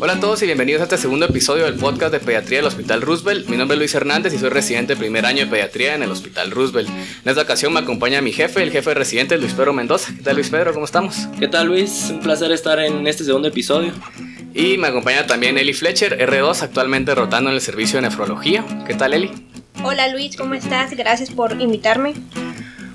Hola a todos y bienvenidos a este segundo episodio del podcast de Pediatría del Hospital Roosevelt. Mi nombre es Luis Hernández y soy residente de primer año de Pediatría en el Hospital Roosevelt. En esta ocasión me acompaña mi jefe, el jefe de residente Luis Pedro Mendoza. ¿Qué tal Luis Pedro? ¿Cómo estamos? ¿Qué tal Luis? Un placer estar en este segundo episodio. Y me acompaña también Eli Fletcher, R2, actualmente rotando en el servicio de nefrología. ¿Qué tal Eli? Hola Luis, ¿cómo estás? Gracias por invitarme.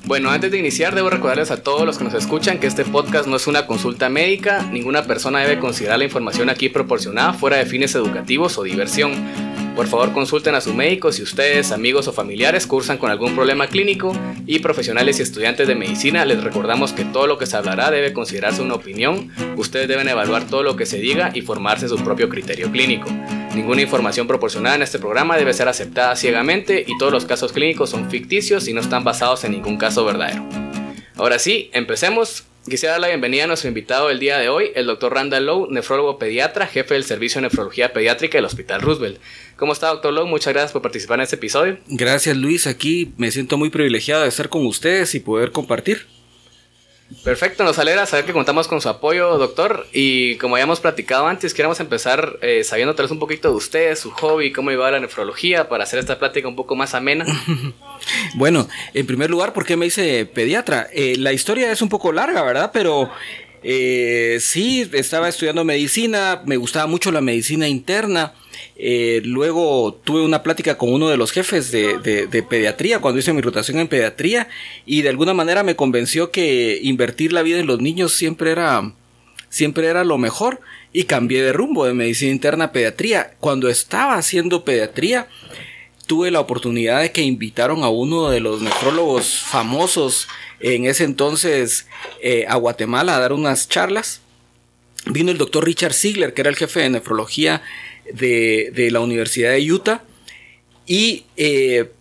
Bueno, antes de iniciar debo recordarles a todos los que nos escuchan que este podcast no es una consulta médica, ninguna persona debe considerar la información aquí proporcionada fuera de fines educativos o diversión. Por favor consulten a su médico si ustedes, amigos o familiares cursan con algún problema clínico y profesionales y estudiantes de medicina les recordamos que todo lo que se hablará debe considerarse una opinión, ustedes deben evaluar todo lo que se diga y formarse su propio criterio clínico. Ninguna información proporcionada en este programa debe ser aceptada ciegamente y todos los casos clínicos son ficticios y no están basados en ningún caso verdadero. Ahora sí, empecemos. Quisiera dar la bienvenida a nuestro invitado del día de hoy, el doctor Randall Lowe, nefrólogo pediatra, jefe del Servicio de Nefrología Pediátrica del Hospital Roosevelt. ¿Cómo está, doctor Lowe? Muchas gracias por participar en este episodio. Gracias, Luis. Aquí me siento muy privilegiado de estar con ustedes y poder compartir. Perfecto, nos alegra saber que contamos con su apoyo, doctor. Y como habíamos platicado antes, queremos empezar eh, sabiendo tal vez un poquito de usted, su hobby, cómo iba la nefrología, para hacer esta plática un poco más amena. bueno, en primer lugar, ¿por qué me hice pediatra? Eh, la historia es un poco larga, ¿verdad? Pero eh, sí, estaba estudiando medicina, me gustaba mucho la medicina interna. Eh, luego tuve una plática con uno de los jefes de, pediatría cuando hice mi rotación en pediatría y de alguna manera me convenció que invertir la vida en los niños siempre era, siempre era lo mejor y cambié de rumbo de medicina interna a pediatría. Cuando estaba haciendo pediatría tuve la oportunidad de que invitaron a uno de los nefrólogos famosos en ese entonces eh, a Guatemala a dar unas charlas. Vino el doctor Richard Ziegler, que era el jefe de nefrología de, la Universidad de Utah. Y eh,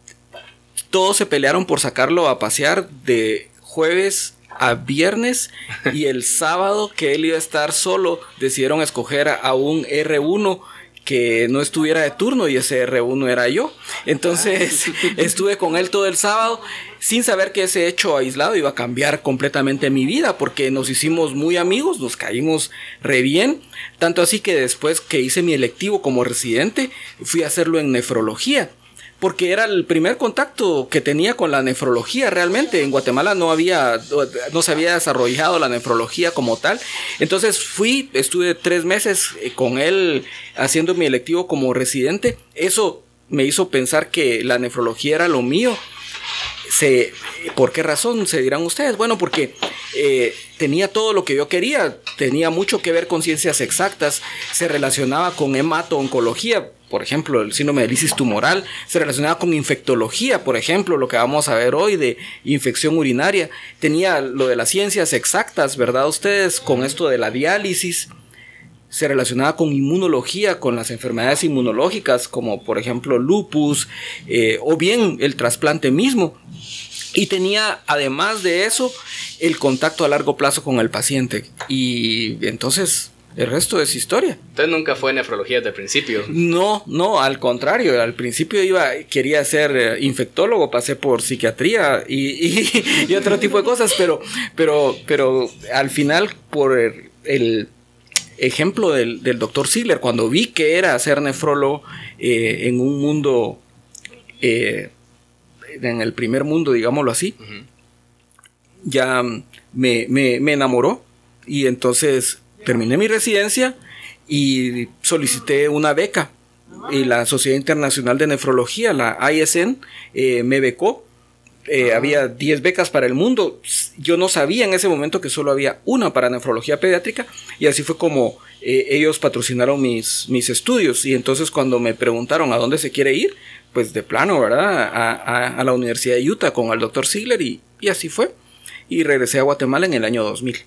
todos se pelearon por sacarlo a pasear de jueves a viernes y el sábado que él iba a estar solo decidieron escoger a un R1 que no estuviera de turno y ese R1 era yo. Entonces estuve con él todo el sábado sin saber que ese hecho aislado iba a cambiar completamente mi vida, porque nos hicimos muy amigos, nos caímos re bien, tanto así que después que hice mi electivo como residente, fui a hacerlo en nefrología porque era el primer contacto que tenía con la nefrología realmente. En Guatemala no había, no se había desarrollado la nefrología como tal. Entonces fui, estuve tres meses eh, con él haciendo mi electivo como residente. Eso me hizo pensar que la nefrología era lo mío se, ¿Por qué razón se dirán ustedes? Bueno, porque eh, tenía todo lo que yo quería, tenía mucho que ver con ciencias exactas, se relacionaba con hemato-oncología, por ejemplo, el síndrome de lisis tumoral, se relacionaba con infectología, por ejemplo, lo que vamos a ver hoy de infección urinaria, tenía lo de las ciencias exactas, ¿verdad? Ustedes con esto de la diálisis, se relacionaba con inmunología, con las enfermedades inmunológicas, como por ejemplo lupus, eh, o bien el trasplante mismo. Y tenía, además de eso, el contacto a largo plazo con el paciente. Y entonces el resto es historia. Entonces nunca fue nefrología desde el principio. No, no, al contrario. Al principio iba, quería ser eh, infectólogo, pasé por psiquiatría y, otro tipo de cosas, pero, pero, pero al final por el, ejemplo del, doctor Ziegler, cuando vi que era ser nefrólogo eh, en un mundo eh, en el primer mundo, digámoslo así, ya me, enamoró y entonces terminé mi residencia y solicité una beca. Y la Sociedad Internacional de Nefrología, la ISN, eh, me becó. Eh, había 10 becas para el mundo. Yo no sabía en ese momento que solo había una para nefrología pediátrica y así fue como eh, ellos patrocinaron mis, mis estudios. Y entonces cuando me preguntaron a dónde se quiere ir, pues de plano, ¿verdad? A, la Universidad de Utah con el doctor Ziegler y, así fue. Y regresé a Guatemala en el año 2000.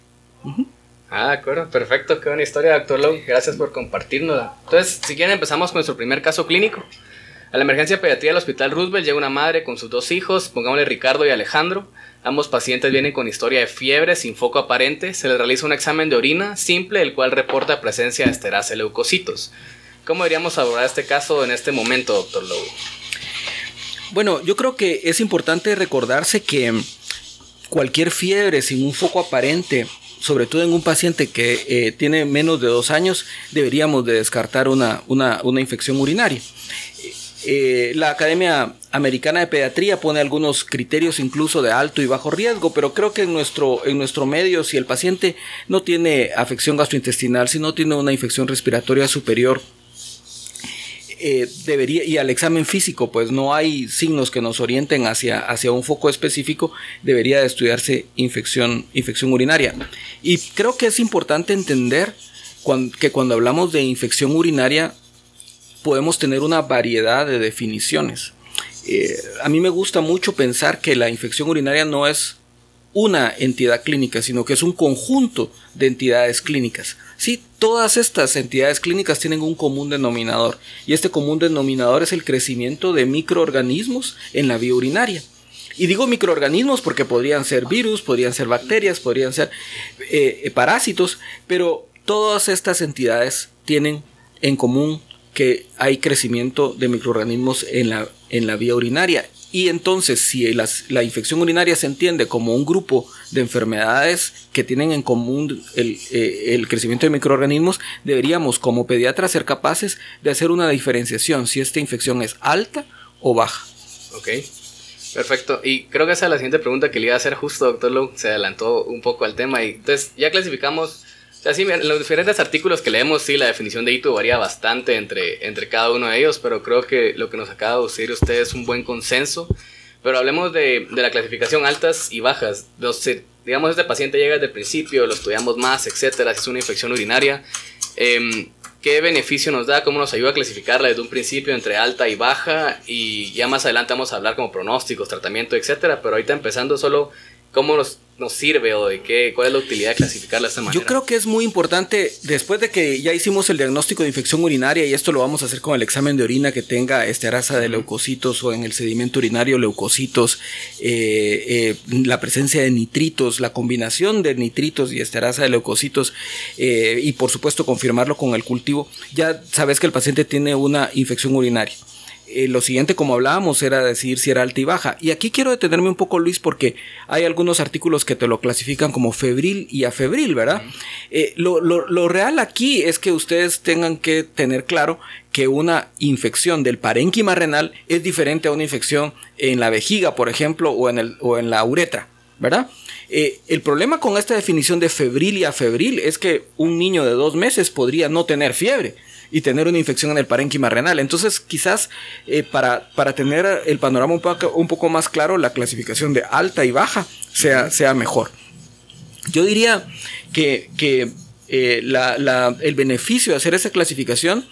Ah, de acuerdo, perfecto, qué buena historia, doctor Lowe. Gracias por compartirnos. Entonces, si quieren, empezamos con nuestro primer caso clínico. A la emergencia pediatría del Hospital Roosevelt llega una madre con sus dos hijos, pongámosle Ricardo y Alejandro. Ambos pacientes vienen con historia de fiebre sin foco aparente. Se les realiza un examen de orina simple, el cual reporta presencia de esterase leucocitos. ¿Cómo deberíamos abordar este caso en este momento, doctor Lowe? Bueno, yo creo que es importante recordarse que cualquier fiebre sin un foco aparente sobre todo en un paciente que eh, tiene menos de dos años, deberíamos de descartar una, una, una infección urinaria. Eh, la Academia Americana de Pediatría pone algunos criterios incluso de alto y bajo riesgo, pero creo que en nuestro, en nuestro medio, si el paciente no tiene afección gastrointestinal, si no tiene una infección respiratoria superior, eh, debería, y al examen físico, pues no hay signos que nos orienten hacia, hacia un foco específico, debería de estudiarse infección, infección urinaria. Y creo que es importante entender que cuando hablamos de infección urinaria, podemos tener una variedad de definiciones. Eh, a mí me gusta mucho pensar que la infección urinaria no es una entidad clínica, sino que es un conjunto de entidades clínicas. Sí, todas estas entidades clínicas tienen un común denominador, y este común denominador es el crecimiento de microorganismos en la vía urinaria. Y digo microorganismos porque podrían ser virus, podrían ser bacterias, podrían ser eh, parásitos, pero todas estas entidades tienen en común que hay crecimiento de microorganismos en la, en la vía urinaria. Y entonces, si la infección urinaria se entiende como un grupo de enfermedades que tienen en común el, eh, el, crecimiento de microorganismos, deberíamos como pediatras ser capaces de hacer una diferenciación si esta infección es alta o baja. Ok, perfecto. Y creo que esa es la siguiente pregunta que le iba a hacer justo, doctor Lowe. Se adelantó un poco al tema. Y entonces, ya clasificamos o sea, sí, en los diferentes artículos que leemos, sí, la definición de hito varía bastante entre, entre cada uno de ellos, pero creo que lo que nos acaba de decir usted es un buen consenso. Pero hablemos de, de la clasificación altas y bajas. Los, digamos, este paciente llega desde el principio, lo estudiamos más, etcétera, si es una infección urinaria. Eh, ¿Qué beneficio nos da? ¿Cómo nos ayuda a clasificarla desde un principio entre alta y baja? Y ya más adelante vamos a hablar como pronósticos, tratamiento, etcétera. Pero ahorita empezando solo, ¿cómo nos nos sirve o de qué, cuál es la utilidad de clasificarla de esta manera? Yo creo que es muy importante, después de que ya hicimos el diagnóstico de infección urinaria, y esto lo vamos a hacer con el examen de orina que tenga esterasa de leucocitos o en el sedimento urinario leucocitos, eh, eh, la presencia de nitritos, la combinación de nitritos y esterasa de leucocitos, eh, y por supuesto confirmarlo con el cultivo, ya sabes que el paciente tiene una infección urinaria. Eh, lo siguiente, como hablábamos, era decir si era alta y baja. Y aquí quiero detenerme un poco, Luis, porque hay algunos artículos que te lo clasifican como febril y afebril, ¿verdad? Eh, lo, real aquí es que ustedes tengan que tener claro que una infección del parénquima renal es diferente a una infección en la vejiga, por ejemplo, o en, el, o en la uretra, ¿verdad? Eh, el problema con esta definición de febril y afebril es que un niño de dos meses podría no tener fiebre y tener una infección en el parénquima renal. Entonces, quizás eh, para, para tener el panorama un poco, un poco más claro, la clasificación de alta y baja sea, sea mejor. Yo diría que, eh, el beneficio de hacer esa clasificación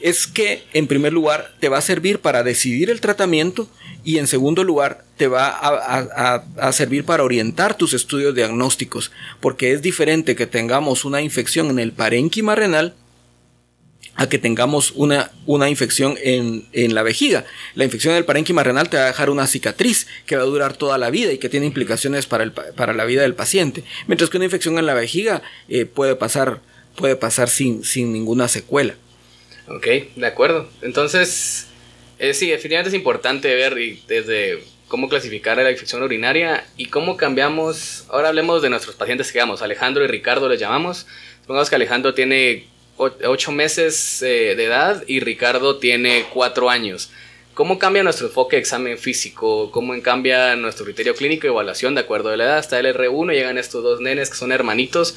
es que, en primer lugar, te va a servir para decidir el tratamiento y, en segundo lugar, te va a, a, servir para orientar tus estudios diagnósticos, porque es diferente que tengamos una infección en el parénquima renal a que tengamos una, una infección en, la vejiga. La infección del parénquima renal te va a dejar una cicatriz que va a durar toda la vida y que tiene implicaciones para, el, para la vida del paciente. Mientras que una infección en la vejiga eh, puede pasar, puede pasar sin, sin ninguna secuela. Ok, de acuerdo. Entonces, eh, sí, definitivamente es importante ver desde cómo clasificar la infección urinaria y cómo cambiamos. Ahora hablemos de nuestros pacientes que llamamos. Alejandro y Ricardo les llamamos. Supongamos que Alejandro tiene ocho meses eh, de edad y Ricardo tiene cuatro años. ¿Cómo cambia nuestro enfoque de examen físico? ¿Cómo cambia nuestro criterio clínico de evaluación de acuerdo a la edad? Hasta el R1 llegan estos dos nenes que son hermanitos.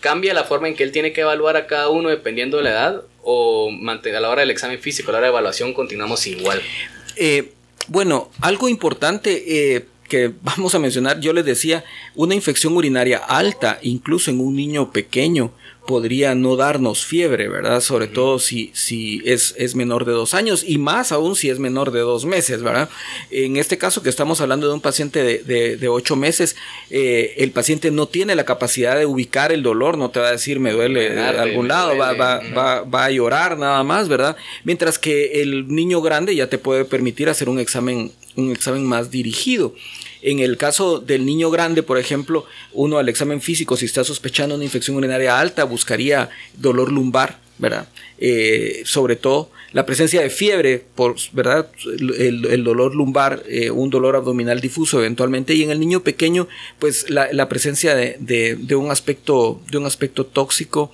¿Cambia la forma en que él tiene que evaluar a cada uno dependiendo de la edad? ¿O a la hora del examen físico, a la hora de evaluación, continuamos igual? Eh, bueno, algo importante eh, que vamos a mencionar, yo les decía, una infección urinaria alta, incluso en un niño pequeño, podría no darnos fiebre, ¿verdad? Sobre todo si, si es, es, menor de dos años y más aún si es menor de dos meses, ¿verdad? En este caso que estamos hablando de un paciente de, de, ocho meses, eh, el paciente no tiene la capacidad de ubicar el dolor, no te va a decir me duele de algún lado, Va, va, va, va, a llorar nada más, ¿verdad? Mientras que el niño grande ya te puede permitir hacer un examen, un examen más dirigido. En el caso del niño grande, por ejemplo, uno al examen físico, si está sospechando una infección urinaria alta, buscaría dolor lumbar ¿verdad? Eh, sobre todo la presencia de fiebre, por, ¿verdad? El, dolor lumbar, eh, un dolor abdominal difuso eventualmente, y en el niño pequeño, pues la, presencia de, un aspecto, de un aspecto tóxico,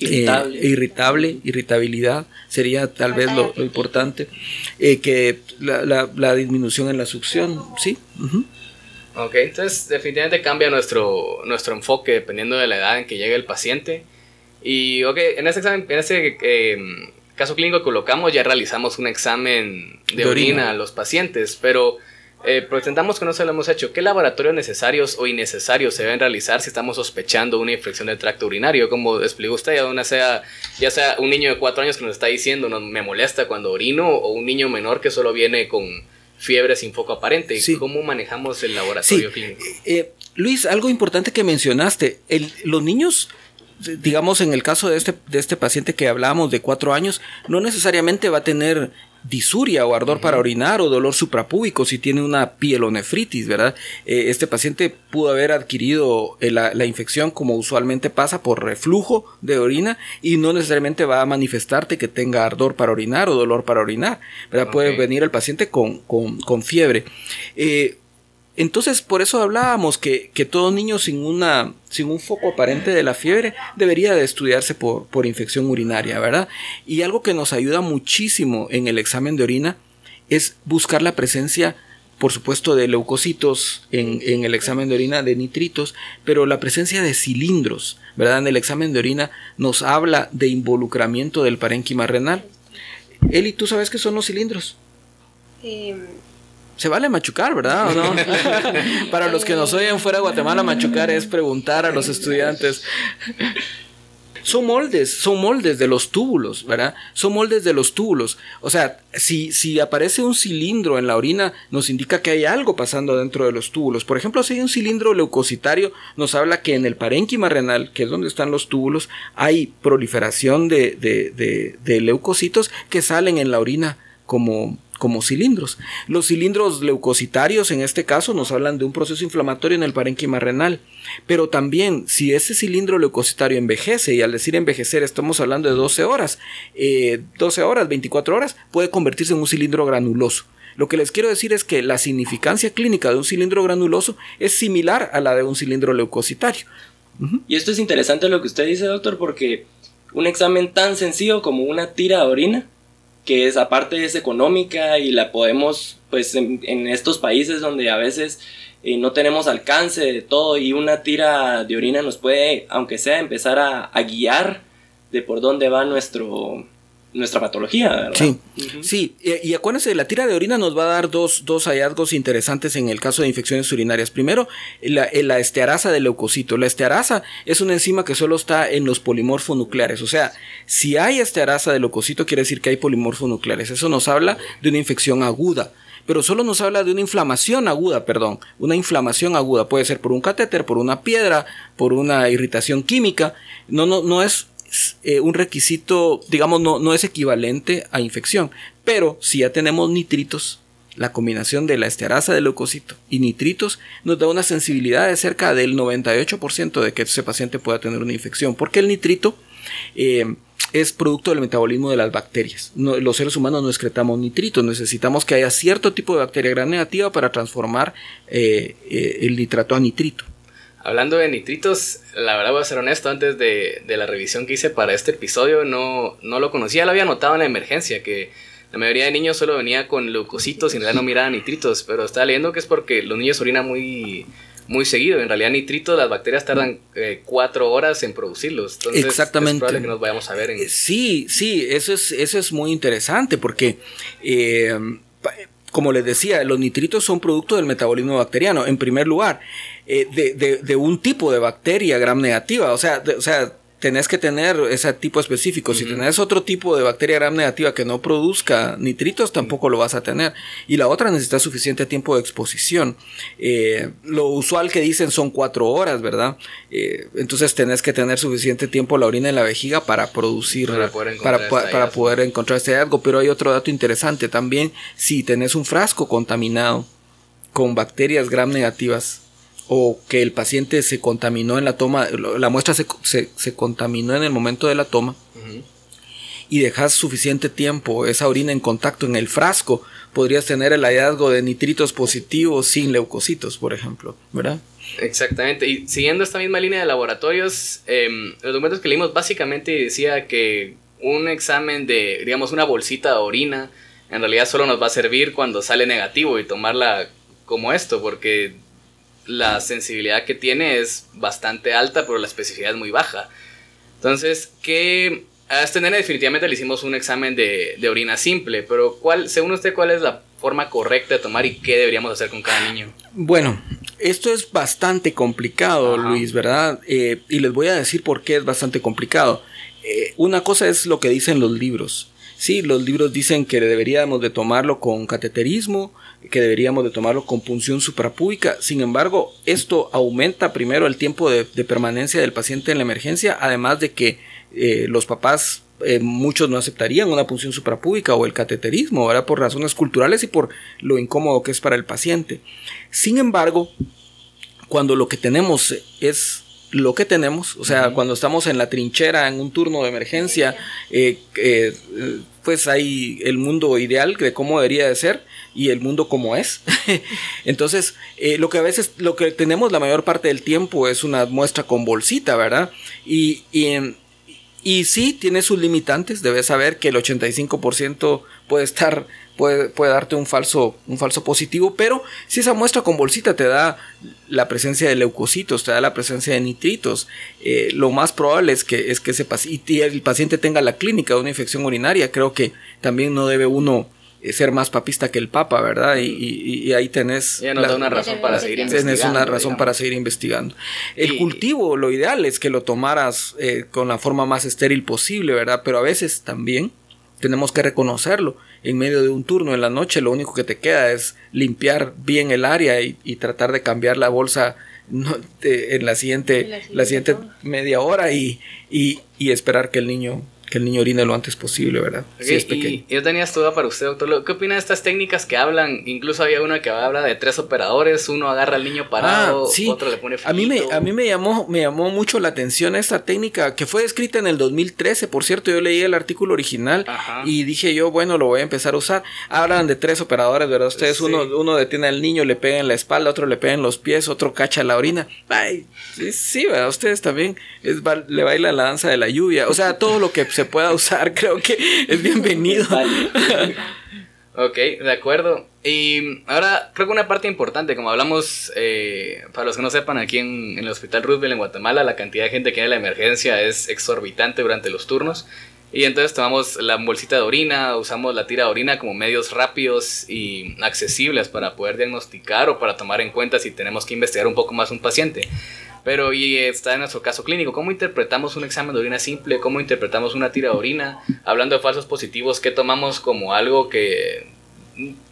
Irritable. irritable. irritabilidad, sería tal vez lo, importante, que la, disminución en la succión, ¿sí? Ok, entonces definitivamente cambia nuestro, nuestro enfoque dependiendo de la edad en que llegue el paciente. Y ok, en este examen, en este em, caso clínico que colocamos ya realizamos un examen de, orina. a los pacientes, pero eh, pretendamos que no se lo hemos hecho. ¿Qué laboratorios necesarios o innecesarios se deben realizar si estamos sospechando una infección del tracto urinario? Como explicó usted, ya sea, ya sea un niño de cuatro años que nos está diciendo no, me molesta cuando orino o un niño menor que solo viene con fiebre sin foco aparente. ¿Cómo manejamos el laboratorio clínico? Eh, Luis, algo importante que mencionaste, los niños digamos en el caso de este, de este paciente que hablábamos de cuatro años, no necesariamente va a tener disuria o ardor para orinar o dolor suprapúbico si tiene una pielonefritis, ¿verdad? Eh, este paciente pudo haber adquirido eh, la, infección como usualmente pasa por reflujo de orina y no necesariamente va a manifestarte que tenga ardor para orinar o dolor para orinar, ¿verdad? Puede venir el paciente con, con, fiebre. Eh, entonces, por eso hablábamos que, todo niño sin, una, sin un foco aparente de la fiebre debería de estudiarse por, por infección urinaria, ¿verdad? Y algo que nos ayuda muchísimo en el examen de orina es buscar la presencia por supuesto, de leucocitos en, en, el examen de orina, de nitritos, pero la presencia de cilindros, ¿verdad? En el examen de orina nos habla de involucramiento del parénquima renal. Eli, ¿tú sabes qué son los cilindros? Eh, se vale machucar, ¿verdad? Para los que nos oyen fuera de Guatemala, machucar es preguntar a los estudiantes. Son moldes, son moldes de los túbulos, ¿verdad? Son moldes de los túbulos. O sea, si, si aparece un cilindro en la orina, nos indica que hay algo pasando dentro de los túbulos. Por ejemplo, si hay un cilindro leucocitario, nos habla que en el parénquima renal, que es donde están los túbulos, hay proliferación de, de, de leucocitos que salen en la orina como como cilindros. Los cilindros leucocitarios en este caso nos hablan de un proceso inflamatorio en el parénquima renal, pero también si ese cilindro leucocitario envejece, y al decir envejecer estamos hablando de 12 horas, 12 eh, horas, 24 horas, puede convertirse en un cilindro granuloso. Lo que les quiero decir es que la significancia clínica de un cilindro granuloso es similar a la de un cilindro leucocitario. Y esto es interesante lo que usted dice, doctor, porque un examen tan sencillo como una tira de orina que es aparte es económica y la podemos pues en, estos países donde a veces eh, no tenemos alcance de todo y una tira de orina nos puede aunque sea empezar a, a guiar de por dónde va nuestro nuestra patología, ¿verdad? Sí, sí. Y, acuérdense, la tira de orina nos va a dar dos, hallazgos interesantes en el caso de infecciones urinarias. Primero, la, la, estearasa del leucocito. La estearasa es una enzima que solo está en los polimorfonucleares. O sea, si hay estearasa del leucocito, quiere decir que hay polimorfonucleares. Eso nos habla de una infección aguda pero solo nos habla de una inflamación aguda, perdón, una inflamación aguda, puede ser por un catéter, por una piedra, por una irritación química, no, no, no es eh, un requisito, digamos, no, no es equivalente a infección. Pero si ya tenemos nitritos, la combinación de la estearasa del leucocito y nitritos nos da una sensibilidad de cerca del 98% de que ese paciente pueda tener una infección. Porque el nitrito eh, es producto del metabolismo de las bacterias. los seres humanos no excretamos nitritos, necesitamos que haya cierto tipo de bacteria gran negativa para transformar eh, el nitrato a nitrito. Hablando de nitritos, la verdad voy a ser honesto, antes de, la revisión que hice para este episodio no, no lo conocía, lo había notado en la emergencia, que la mayoría de niños solo venía con leucocitos y en realidad no miraban nitritos, pero estaba leyendo que es porque los niños orinan muy, muy seguido. En realidad nitritos, las bacterias tardan eh, cuatro horas en producirlos. Entonces, Exactamente. Es probable que nos vayamos a ver en... Sí, sí, eso es, eso es muy interesante porque... Eh, como les decía, los nitritos son producto del metabolismo bacteriano, en primer lugar, eh, de, de, un tipo de bacteria gram negativa. O sea, o sea, tenés que tener ese tipo específico. Si tenés otro tipo de bacteria gram negativa que no produzca nitritos, tampoco lo vas a tener. Y la otra necesita suficiente tiempo de exposición. Eh, lo usual que dicen son cuatro horas, ¿verdad? Eh, entonces tenés que tener suficiente tiempo la orina en la vejiga para producir, para poder encontrar, para, poder encontrar este algo. Pero hay otro dato interesante también. Si tenés un frasco contaminado con bacterias gram negativas, o que el paciente se contaminó en la toma, la muestra se, se, contaminó en el momento de la toma, y dejas suficiente tiempo esa orina en contacto en el frasco, podrías tener el hallazgo de nitritos positivos sin leucocitos, por ejemplo, ¿verdad? Exactamente, y siguiendo esta misma línea de laboratorios, em, los documentos que leímos básicamente decía que un examen de, digamos, una bolsita de orina, en realidad solo nos va a servir cuando sale negativo y tomarla como esto, porque la sensibilidad que tiene es bastante alta, pero la especificidad es muy baja. Entonces, ¿qué a este nene definitivamente le hicimos un examen de, orina simple, pero ¿cuál, según usted, cuál es la forma correcta de tomar y qué deberíamos hacer con cada niño? Bueno, esto es bastante complicado, Luis, ¿verdad? Eh, y les voy a decir por qué es bastante complicado. Eh, una cosa es lo que dicen los libros. Sí, los libros dicen que deberíamos de tomarlo con cateterismo, que deberíamos de tomarlo con punción suprapúbica. Sin embargo, esto aumenta primero el tiempo de permanencia del paciente en la emergencia, además de que eh, los papás eh, muchos no aceptarían una punción suprapúbica o el cateterismo, ¿verdad? Por razones culturales y por lo incómodo que es para el paciente. Sin embargo, cuando lo que tenemos es lo que tenemos, o sea, cuando estamos en la trinchera, en un turno de emergencia, eh, pues hay el mundo ideal de cómo debería de ser y el mundo como es. Entonces, lo que a veces, lo que tenemos la mayor parte del tiempo es una muestra con bolsita, ¿verdad? Y, y, y sí, tiene sus limitantes. Debes saber que el 85% puede estar, puede, puede, darte un falso, un falso positivo, pero si esa muestra con bolsita te da la presencia de leucocitos, te da la presencia de nitritos, eh, lo más probable es que, es que ese el paciente tenga la clínica de una infección urinaria. Creo que también no debe uno eh, ser más papista que el Papa, ¿verdad? Y, ahí tenés... Ya nos da una razón para seguir investigando. Tenés una razón para seguir investigando. El cultivo, lo ideal es que lo tomaras eh, con la forma más estéril posible, ¿verdad? Pero a veces también tenemos que reconocerlo. En medio de un turno en la noche lo único que te queda es limpiar bien el área y, tratar de cambiar la bolsa en la siguiente, la siguiente, media hora y, y esperar que el niño que el niño orine lo antes posible, ¿verdad? es pequeño. yo tenía esta duda para usted, doctor. ¿Qué opina de estas técnicas que hablan? Incluso había una que habla de tres operadores, uno agarra al niño parado, ah, otro le pone A mí me a mí me llamó me llamó mucho la atención esta técnica que fue escrita en el 2013, por cierto, yo leí el artículo original y dije yo, bueno, lo voy a empezar a usar. Hablan de tres operadores, ¿verdad? Ustedes uno uno detiene al niño, le pega en la espalda, otro le pega en los pies, otro cacha la orina. Ay, sí, sí ¿verdad? Ustedes también es, le bailan la danza de la lluvia, o sea, todo lo que se pueda usar, creo que es bienvenido. ok, de acuerdo. Y ahora creo que una parte importante, como hablamos, eh, para los que no sepan, aquí en, el Hospital Roosevelt en Guatemala, la cantidad de gente que hay en la emergencia es exorbitante durante los turnos. Y entonces tomamos la bolsita de orina, usamos la tira de orina como medios rápidos y accesibles para poder diagnosticar o para tomar en cuenta si tenemos que investigar un poco más un paciente. Pero y está en nuestro caso clínico, ¿cómo interpretamos un examen de orina simple? ¿Cómo interpretamos una tira de orina? Hablando de falsos positivos, ¿qué tomamos como algo que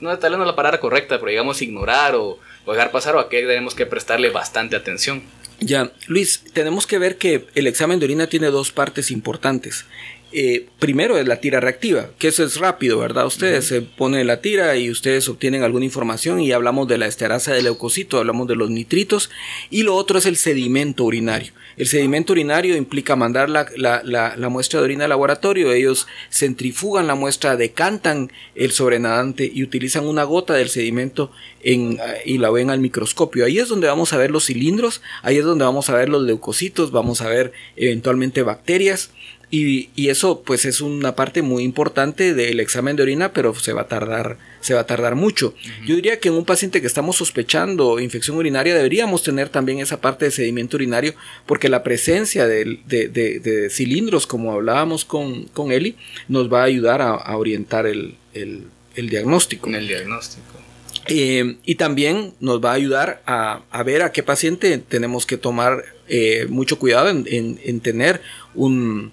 no tal vez no la palabra correcta, pero digamos ignorar o, o dejar pasar o a qué tenemos que prestarle bastante atención? Ya, Luis, tenemos que ver que el examen de orina tiene dos partes importantes. Eh, primero es la tira reactiva, que eso es rápido, ¿verdad? Ustedes se ponen la tira y ustedes obtienen alguna información y hablamos de la esterasa del leucocito, hablamos de los nitritos y lo otro es el sedimento urinario. El sedimento urinario implica mandar la, la, muestra de orina al laboratorio, ellos centrifugan la muestra, decantan el sobrenadante y utilizan una gota del sedimento en, y la ven al microscopio. Ahí es donde vamos a ver los cilindros, ahí es donde vamos a ver los leucocitos, vamos a ver eventualmente bacterias y, y, eso pues es una parte muy importante del examen de orina, pero se va a tardar, se va a tardar mucho. Yo diría que en un paciente que estamos sospechando infección urinaria deberíamos tener también esa parte de sedimento urinario, porque la presencia de, de, de, cilindros, como hablábamos con, con, Eli, nos va a ayudar a, orientar el, el, el, diagnóstico. el diagnóstico. Eh, y también nos va a ayudar a, a, ver a qué paciente tenemos que tomar eh, mucho cuidado en, en, en tener un,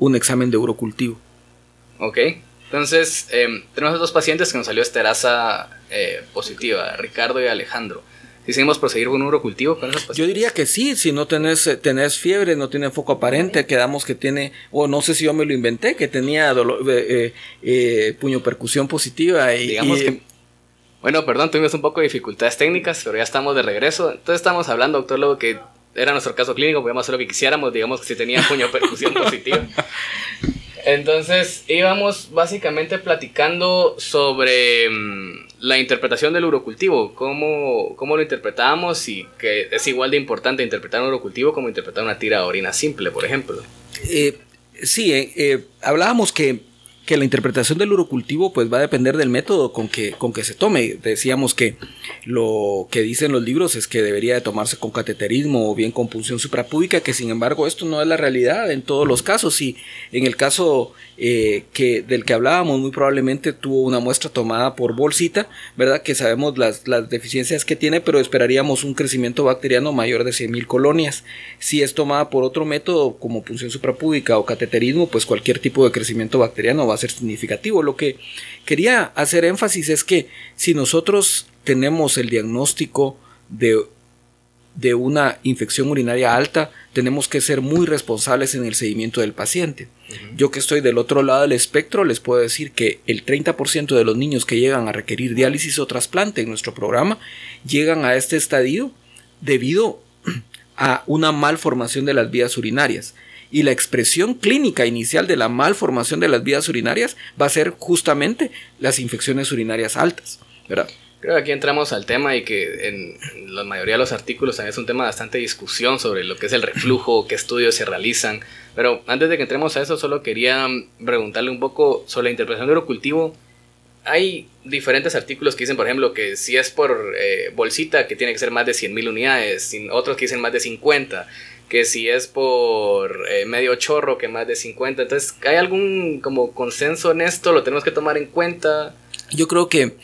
un examen de urocultivo. Ok, entonces em, tenemos dos pacientes que nos salió esterasa eh, positiva, Ricardo y Alejandro. ¿Decidimos proseguir con un urocultivo con esos pacientes? Yo diría que sí, si no tenés, eh, tenés fiebre, no tiene foco aparente, quedamos que tiene, o no sé si yo me lo inventé, que tenía dolor, eh, puño percusión positiva. Y, Digamos que Bueno, perdón, tuvimos un poco de dificultades técnicas, pero ya estamos de regreso. Entonces estamos hablando, doctor Lobo, que era nuestro caso clínico, podíamos hacer lo que quisiéramos, digamos que si tenía puño percusión positiva. Entonces íbamos básicamente platicando sobre mm, la interpretación del urocultivo, cómo, cómo lo interpretábamos y que es igual de importante interpretar un urocultivo como interpretar una tira de orina simple, por ejemplo. Eh, sí, eh, eh, hablábamos que que la interpretación del urocultivo pues va a depender del método con que, con que se tome. Decíamos que lo que dicen los libros es que debería de tomarse con cateterismo o bien con punción suprapúbica, que sin embargo esto no es la realidad en todos los casos y en el caso eh, que, del que hablábamos muy probablemente tuvo una muestra tomada por bolsita, ¿verdad? Que sabemos las, las deficiencias que tiene, pero esperaríamos un crecimiento bacteriano mayor de 100.000 colonias. Si es tomada por otro método como punción suprapúbica o cateterismo, pues cualquier tipo de crecimiento bacteriano va a ser significativo. Lo que quería hacer énfasis es que si nosotros tenemos el diagnóstico de, de una infección urinaria alta, tenemos que ser muy responsables en el seguimiento del paciente. Yo que estoy del otro lado del espectro, les puedo decir que el 30% de los niños que llegan a requerir diálisis o trasplante en nuestro programa llegan a este estadio debido a una malformación de las vías urinarias y la expresión clínica inicial de la malformación de las vías urinarias va a ser justamente las infecciones urinarias altas, ¿verdad? Creo que aquí entramos al tema y que en la mayoría de los artículos también es un tema de bastante discusión sobre lo que es el reflujo, qué estudios se realizan. Pero antes de que entremos a eso, solo quería preguntarle un poco sobre la interpretación del urocultivo. Hay diferentes artículos que dicen, por ejemplo, que si es por eh, bolsita, que tiene que ser más de 100.000 unidades, otros que dicen más de 50 que si es por eh, medio chorro, que más de 50. Entonces, ¿hay algún como consenso en esto? ¿Lo tenemos que tomar en cuenta? Yo creo que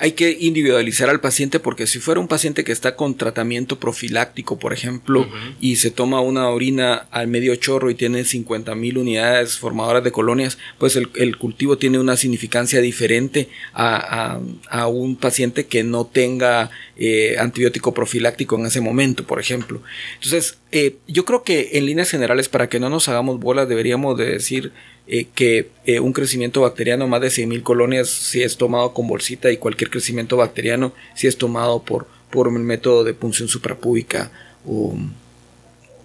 hay que individualizar al paciente porque si fuera un paciente que está con tratamiento profiláctico, por ejemplo, y se toma una orina al medio chorro y tiene 50 mil unidades formadoras de colonias, pues el, cultivo tiene una significancia diferente a, un paciente que no tenga eh, antibiótico profiláctico en ese momento, por ejemplo. Entonces, eh, yo creo que en líneas generales, para que no nos hagamos bolas, deberíamos de decir eh, que eh, un crecimiento bacteriano más de 100.000 colonias si es tomado con bolsita y cualquier crecimiento bacteriano si es tomado por, por el método de punción suprapúbica o,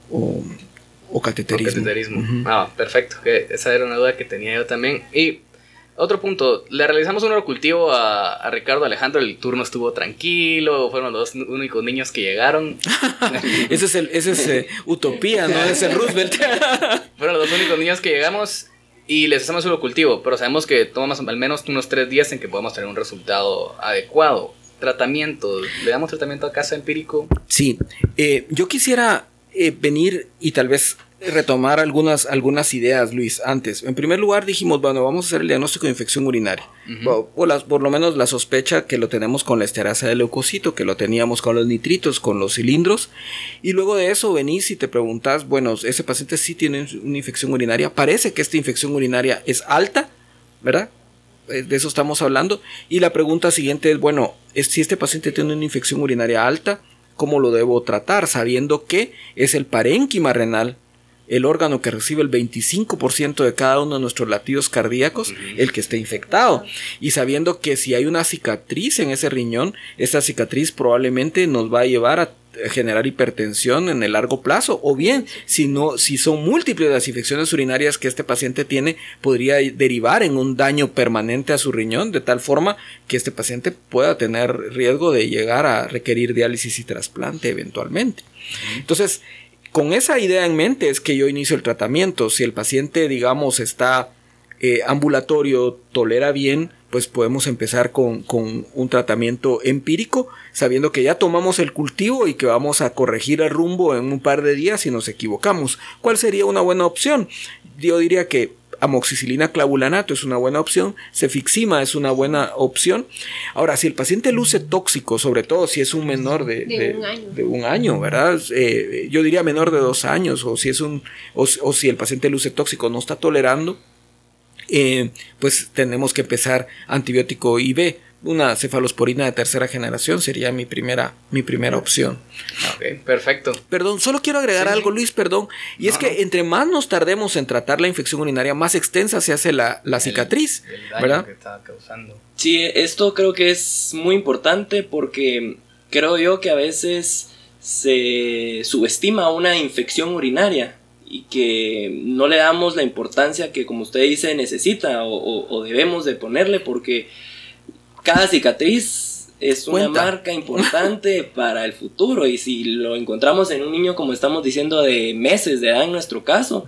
o, cateterismo. Ah, perfecto. esa era una duda que tenía yo también. Y otro punto, le realizamos un cultivo a, a, Ricardo Alejandro, el turno estuvo tranquilo, fueron los dos únicos niños que llegaron. ese es, el, ese es eh, Utopía, ¿no? Es el Roosevelt. fueron los dos únicos niños que llegamos y les hacemos el cultivo, pero sabemos que toma al menos unos tres días en que podamos tener un resultado adecuado. Tratamiento, ¿le damos tratamiento a casa empírico? Sí, eh, yo quisiera eh, venir y tal vez retomar algunas, algunas ideas, Luis, antes. En primer lugar, dijimos, bueno, vamos a hacer el diagnóstico de infección urinaria. por, lo menos la sospecha que lo tenemos con la esterasa de leucocito, que lo teníamos con los nitritos, con los cilindros. Y luego de eso venís y te preguntas, bueno, ese paciente sí tiene una infección urinaria. Parece que esta infección urinaria es alta, ¿verdad? Eh, de eso estamos hablando. Y la pregunta siguiente es, bueno, si este paciente tiene una infección urinaria alta, ¿cómo lo debo tratar? Sabiendo que es el parénquima renal el órgano que recibe el 25% de cada uno de nuestros latidos cardíacos, el que esté infectado. Y sabiendo que si hay una cicatriz en ese riñón, esa cicatriz probablemente nos va a llevar a generar hipertensión en el largo plazo. O bien si no si son múltiples las infecciones urinarias que este paciente tiene podría derivar en un daño permanente a su riñón de tal forma que este paciente pueda tener riesgo de llegar a requerir diálisis y trasplante eventualmente. Entonces con esa idea en mente es que yo inicio el tratamiento. Si el paciente, digamos, está eh, ambulatorio, tolera bien, pues podemos empezar con, un tratamiento empírico, sabiendo que ya tomamos el cultivo y que vamos a corregir el rumbo en un par de días si nos equivocamos. ¿Cuál sería una buena opción? Yo diría que amoxicilina clavulanato es una buena opción, cefixima es una buena opción. Ahora, si el paciente luce tóxico, sobre todo si es un menor de, un, año. ¿verdad? Eh, yo diría menor de dos años, o si es un, o, si el paciente luce tóxico no está tolerando, eh, pues tenemos que empezar antibiótico IV una cefalosporina de tercera generación sería mi primera, mi primera opción. Ok, perfecto. Perdón, solo quiero agregar algo, Luis, perdón. Y es que entre más nos tardemos en tratar la infección urinaria, más extensa se hace la, cicatriz, ¿verdad? Sí, Sí, esto creo que es muy importante porque creo yo que a veces se subestima una infección urinaria y que no le damos la importancia que como usted dice necesita o, debemos de ponerle porque cada cicatriz es una marca importante para el futuro y si lo encontramos en un niño como estamos diciendo de meses de edad en nuestro caso,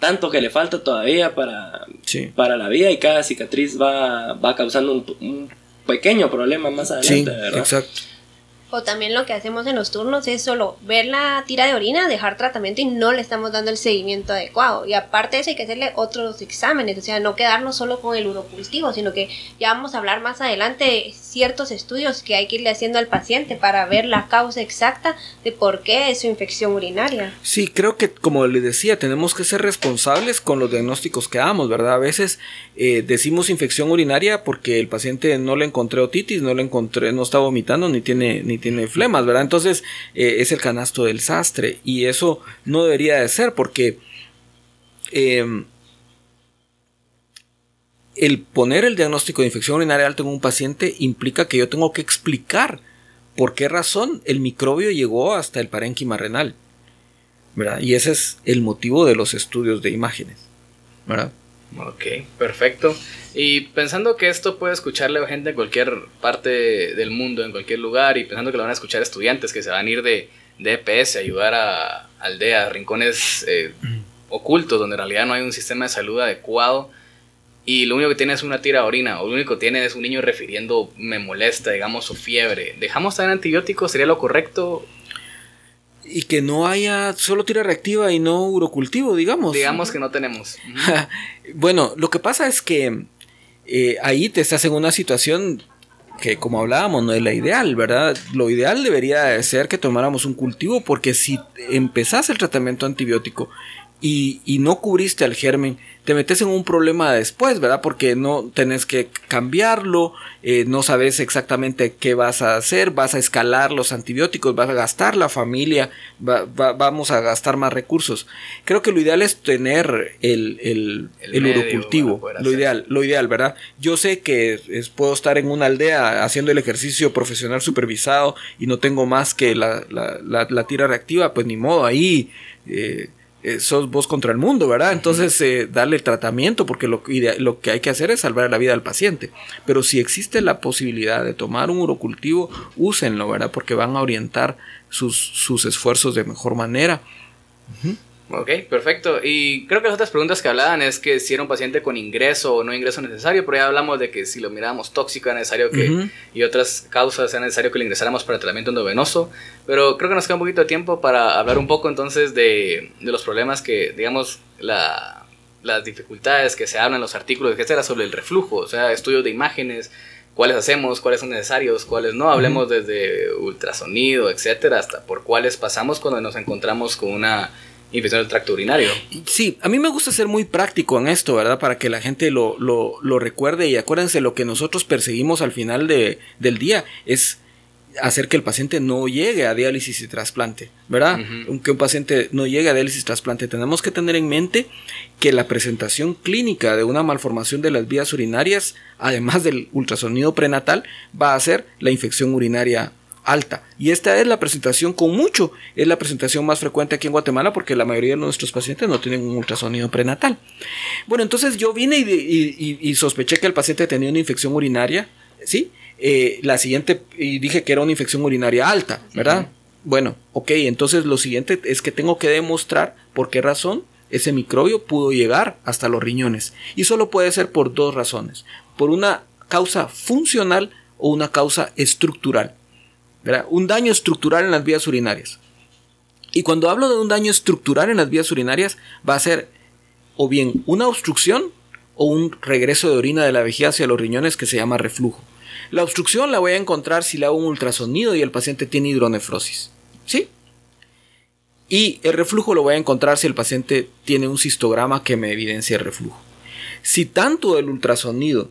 tanto que le falta todavía para, para la vida y cada cicatriz va, va causando un, pequeño problema más adelante, ¿verdad? Exacto. O también lo que hacemos en los turnos es solo ver la tira de orina, dejar tratamiento y no le estamos dando el seguimiento adecuado. Y aparte de eso hay que hacerle otros exámenes, o sea, no quedarnos solo con el urocultivo, sino que ya vamos a hablar más adelante de ciertos estudios que hay que irle haciendo al paciente para ver la causa exacta de por qué es su infección urinaria. Sí, creo que como le decía, tenemos que ser responsables con los diagnósticos que damos, ¿verdad? A veces eh, decimos infección urinaria porque el paciente no le encontré otitis, no le encontré, no está vomitando ni tiene ni tiene flemas, ¿verdad? Entonces eh, es el canasto del sastre y eso no debería de ser porque em, el poner el diagnóstico de infección urinaria alta en un paciente implica que yo tengo que explicar por qué razón el microbio llegó hasta el parénquima renal. ¿verdad? Y ese es el motivo de los estudios de imágenes. ¿verdad? Ok, perfecto. Y pensando que esto puede escucharle a gente en cualquier parte del mundo, en cualquier lugar, y pensando que lo van a escuchar estudiantes que se van a ir de, de EPS a ayudar a aldeas, rincones eh, ocultos, donde en realidad no hay un sistema de salud adecuado, y lo único que tiene es una tira de orina, o lo único que tiene es un niño refiriendo me molesta, digamos, su fiebre. ¿Dejamos dar antibióticos? ¿Sería lo correcto? Y que no haya solo tira reactiva y no urocultivo, digamos. Digamos que no tenemos. bueno, lo que pasa es que eh, ahí te estás en una situación que como hablábamos no es la ideal, ¿verdad? Lo ideal debería ser que tomáramos un cultivo porque si empezás el tratamiento antibiótico y, y no cubriste al germen, te metes en un problema después, ¿verdad? Porque no tenés que cambiarlo, eh, no sabes exactamente qué vas a hacer, vas a escalar los antibióticos, vas a gastar la familia, vamos a gastar más recursos. Creo que lo ideal es tener el, el, el, urocultivo, lo ideal, lo ideal, ¿verdad? Yo sé que puedo estar en una aldea haciendo el ejercicio profesional supervisado y no tengo más que la, la, tira reactiva, pues ni modo, ahí... Eh, eh, sos vos contra el mundo, ¿verdad? Entonces, eh, darle tratamiento, porque lo, lo, que hay que hacer es salvar la vida del paciente. Pero si existe la posibilidad de tomar un urocultivo, úsenlo, ¿verdad? Porque van a orientar sus, sus esfuerzos de mejor manera. Ok, perfecto. Y creo que las otras preguntas que hablaban es que si era un paciente con ingreso o no ingreso necesario, pero ya hablamos de que si lo mirábamos tóxico era necesario que, y otras causas era necesario que le ingresáramos para tratamiento endovenoso. Pero creo que nos queda un poquito de tiempo para hablar un poco entonces de, de los problemas que, digamos, la, las dificultades que se hablan en los artículos, etcétera, sobre el reflujo, o sea, estudios de imágenes, cuáles hacemos, cuáles son necesarios, cuáles no. Hablemos desde ultrasonido, etcétera, hasta por cuáles pasamos cuando nos encontramos con una infección del tracto urinario. Sí, a mí me gusta ser muy práctico en esto, ¿verdad? Para que la gente lo, lo, recuerde y acuérdense, lo que nosotros perseguimos al final de, del día es hacer que el paciente no llegue a diálisis y trasplante, ¿verdad? Aunque un paciente no llegue a diálisis y trasplante, tenemos que tener en mente que la presentación clínica de una malformación de las vías urinarias, además del ultrasonido prenatal, va a ser la infección urinaria alta. Y esta es la presentación con mucho, es la presentación más frecuente aquí en Guatemala porque la mayoría de nuestros pacientes no tienen un ultrasonido prenatal. Bueno, entonces yo vine y, sospeché que el paciente tenía una infección urinaria, ¿sí? Eh, la siguiente, y dije que era una infección urinaria alta, ¿verdad? Bueno, ok, entonces lo siguiente es que tengo que demostrar por qué razón ese microbio pudo llegar hasta los riñones. Y solo puede ser por dos razones. Por una causa funcional o una causa estructural. Un daño estructural en las vías urinarias. Y cuando hablo de un daño estructural en las vías urinarias, va a ser o bien una obstrucción o un regreso de orina de la vejiga hacia los riñones que se llama reflujo. La obstrucción la voy a encontrar si le hago un ultrasonido y el paciente tiene hidronefrosis. ¿Sí? Y el reflujo lo voy a encontrar si el paciente tiene un cistograma que me evidencia el reflujo. Si tanto el ultrasonido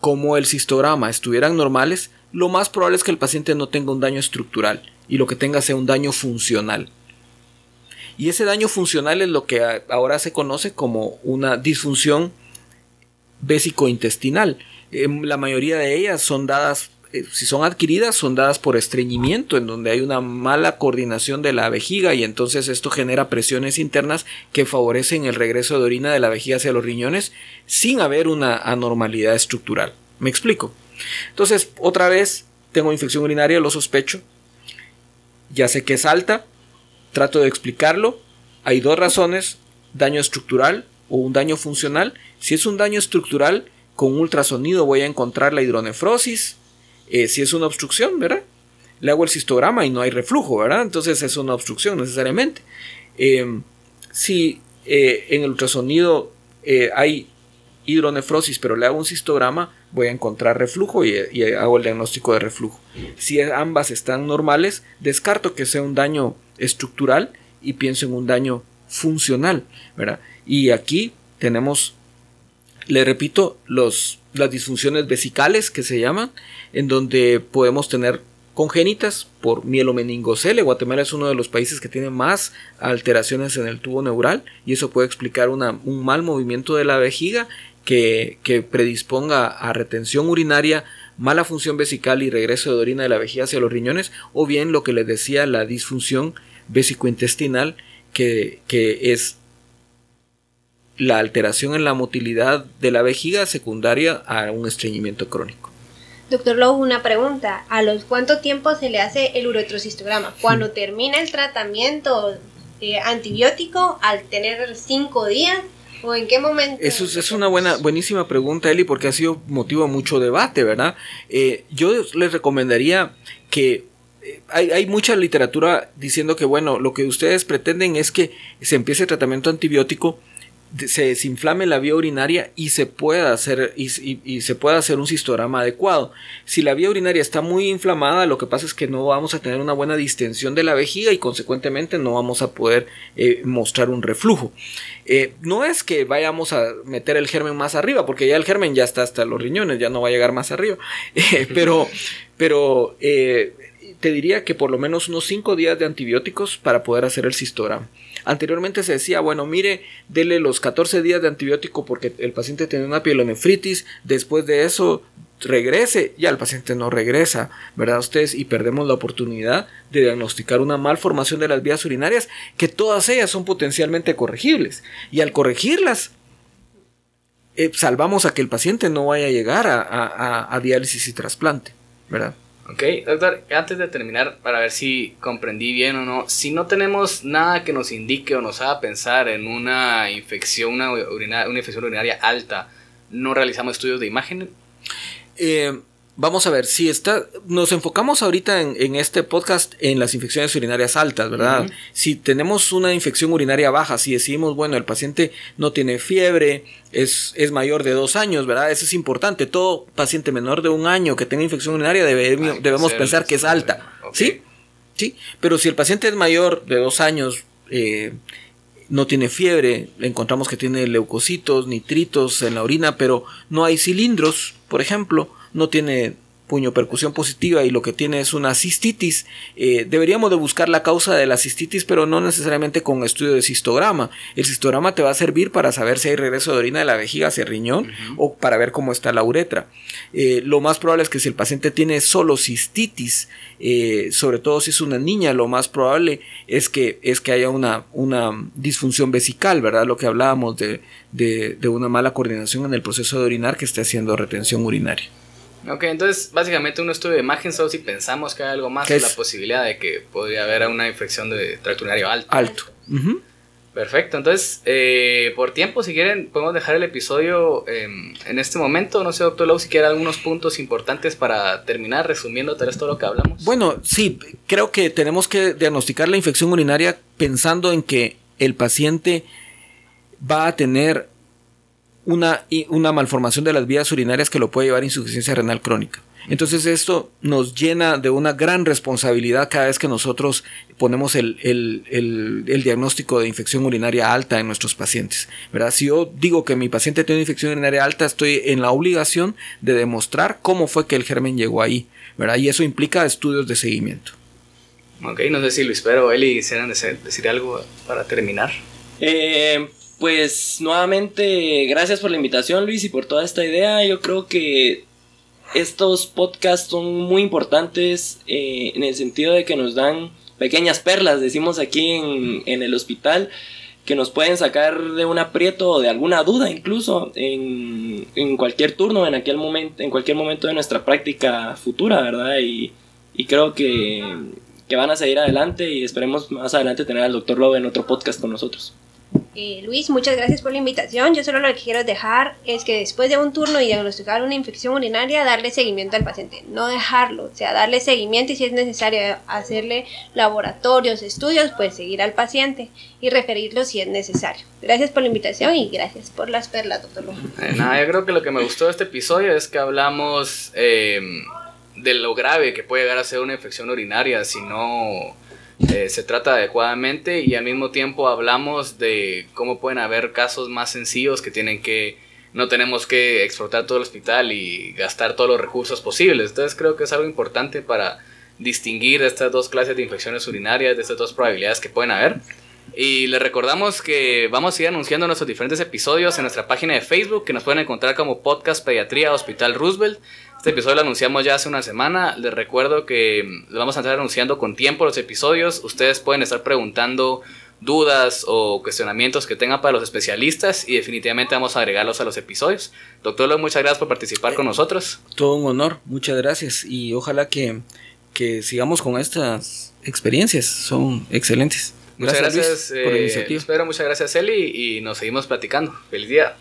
como el cistograma estuvieran normales, lo más probable es que el paciente no tenga un daño estructural y lo que tenga sea un daño funcional. Y ese daño funcional es lo que ahora se conoce como una disfunción vésico-intestinal. em, la mayoría de ellas son dadas eh, si son adquiridas, son dadas por estreñimiento, en donde hay una mala coordinación de la vejiga y entonces esto genera presiones internas que favorecen el regreso de orina de la vejiga hacia los riñones sin haber una anormalidad estructural. ¿Me explico? Entonces, otra vez, tengo infección urinaria, lo sospecho, ya sé que es alta, trato de explicarlo, hay dos razones, daño estructural o un daño funcional. Si es un daño estructural, con ultrasonido voy a encontrar la hidronefrosis, eh, si es una obstrucción, ¿verdad? Le hago el cistograma y no hay reflujo, ¿verdad? Entonces es una obstrucción necesariamente. Em, si eh, en el ultrasonido eh, hay hidronefrosis, pero le hago un cistograma, voy a encontrar reflujo y, hago el diagnóstico de reflujo. Si ambas están normales, descarto que sea un daño estructural y pienso en un daño funcional, ¿verdad? Y aquí tenemos, le repito, los las disfunciones vesicales que se llaman, en donde podemos tener congénitas por mielomeningocele. Guatemala es uno de los países que tiene más alteraciones en el tubo neural y eso puede explicar un mal movimiento de la vejiga que, que, predisponga a retención urinaria, mala función vesical y regreso de orina de la vejiga hacia los riñones, o bien lo que les decía, la disfunción vesicointestinal, que, que es la alteración en la motilidad de la vejiga secundaria a un estreñimiento crónico. Doctor Lowe, una pregunta. ¿A los cuánto tiempo se le hace el uretrocistograma? ¿Cuando termina el tratamiento eh, antibiótico al tener cinco días? ¿O en qué momento? Eso es, una buena, buenísima pregunta, Eli, porque ha sido motivo de mucho debate, ¿verdad? Eh, yo les recomendaría que eh, hay, hay, mucha literatura diciendo que, bueno, lo que ustedes pretenden es que se empiece el tratamiento antibiótico se desinflame la vía urinaria y se pueda hacer y, se pueda hacer un cistograma adecuado. Si la vía urinaria está muy inflamada, lo que pasa es que no vamos a tener una buena distensión de la vejiga y consecuentemente no vamos a poder eh, mostrar un reflujo. Eh, no es que vayamos a meter el germen más arriba, porque ya el germen ya está hasta los riñones, ya no va a llegar más arriba. Eh, pero, pero te diría que por lo menos unos 5 días de antibióticos para poder hacer el cistograma. Anteriormente se decía, bueno, mire, dele los 14 días de antibiótico porque el paciente tiene una pielonefritis, después de eso regrese, ya el paciente no regresa, ¿verdad ustedes? Y perdemos la oportunidad de diagnosticar una malformación de las vías urinarias, que todas ellas son potencialmente corregibles. Y al corregirlas, eh, salvamos a que el paciente no vaya a llegar a, a diálisis y trasplante, ¿verdad? Ok, doctor, antes de terminar, para ver si comprendí bien o no, si no tenemos nada que nos indique o nos haga pensar en una infección, una, una infección urinaria alta, ¿no realizamos estudios de imagen? Eh, Vamos a ver, si está, nos enfocamos ahorita en, este podcast en las infecciones urinarias altas, ¿verdad? Si tenemos una infección urinaria baja, si decimos, bueno, el paciente no tiene fiebre, es, es mayor de dos años, ¿verdad? Eso es importante. Todo paciente menor de un año que tenga infección urinaria debemos pensar que es alta, ¿sí? Sí, pero si el paciente es mayor de dos años, eh, no tiene fiebre, encontramos que tiene leucocitos, nitritos en la orina, pero no hay cilindros, por ejemplo, no tiene puño percusión positiva y lo que tiene es una cistitis, eh, deberíamos de buscar la causa de la cistitis, pero no necesariamente con estudio de cistograma. El cistograma te va a servir para saber si hay regreso de orina de la vejiga hacia el riñón o para ver cómo está la uretra. Eh, lo más probable es que si el paciente tiene solo cistitis, eh, sobre todo si es una niña, lo más probable es que, es que haya una, una disfunción vesical, ¿verdad? Lo que hablábamos de, de, de una mala coordinación en el proceso de orinar que esté haciendo retención urinaria. Ok, entonces básicamente un estudio de imagen solo si pensamos que hay algo más es la posibilidad de que podría haber una infección de tracto urinario alto. Alto. Perfecto, entonces eh, por tiempo si quieren podemos dejar el episodio em, en este momento. No sé, doctor Lowe, si quiere algunos puntos importantes para terminar resumiendo todo lo que hablamos. Bueno, sí, creo que tenemos que diagnosticar la infección urinaria pensando en que el paciente va a tener una, una malformación de las vías urinarias que lo puede llevar a insuficiencia renal crónica. Entonces esto nos llena de una gran responsabilidad cada vez que nosotros ponemos el, diagnóstico de infección urinaria alta en nuestros pacientes. ¿verdad? Si yo digo que mi paciente tiene una infección urinaria alta, estoy en la obligación de demostrar cómo fue que el germen llegó ahí. ¿verdad? Y eso implica estudios de seguimiento. Ok, no sé si Luis Pero o Eli quisieran decir algo para terminar. Eh, Pues nuevamente, gracias por la invitación Luis y por toda esta idea. Yo creo que estos podcasts son muy importantes eh, en el sentido de que nos dan pequeñas perlas, decimos aquí en, en, el hospital, que nos pueden sacar de un aprieto o de alguna duda incluso en, en, cualquier turno, en, aquel momento, en cualquier momento de nuestra práctica futura, ¿verdad? Y, y creo que, que, van a seguir adelante y esperemos más adelante tener al doctor Lowe en otro podcast con nosotros. Eh, Luis, muchas gracias por la invitación. Yo solo lo que quiero dejar es que después de un turno y diagnosticar una infección urinaria, darle seguimiento al paciente, no dejarlo, o sea, darle seguimiento y si es necesario hacerle laboratorios, estudios, pues seguir al paciente y referirlo si es necesario. Gracias por la invitación y gracias por las perlas, doctor. Eh, nada, yo creo que lo que me gustó de este episodio es que hablamos eh, de lo grave que puede llegar a ser una infección urinaria si no eh, se trata adecuadamente y al mismo tiempo hablamos de cómo pueden haber casos más sencillos que tienen que no tenemos que explotar todo el hospital y gastar todos los recursos posibles. Entonces creo que es algo importante para distinguir estas dos clases de infecciones urinarias, de estas dos probabilidades que pueden haber. Y les recordamos que vamos a ir anunciando nuestros diferentes episodios en nuestra página de Facebook, que nos pueden encontrar como Podcast Pediatría Hospital Roosevelt. Este episodio lo anunciamos ya hace una semana. Les recuerdo que mm, lo vamos a estar anunciando con tiempo los episodios. Ustedes pueden estar preguntando dudas o cuestionamientos que tengan para los especialistas y definitivamente vamos a agregarlos a los episodios. Doctor Lo, muchas gracias por participar con nosotros. Todo un honor, muchas gracias y ojalá que, que sigamos con estas experiencias, son excelentes. Muchas gracias, gracias por la iniciativa. Espero, muchas gracias Eli y nos seguimos platicando. Feliz día.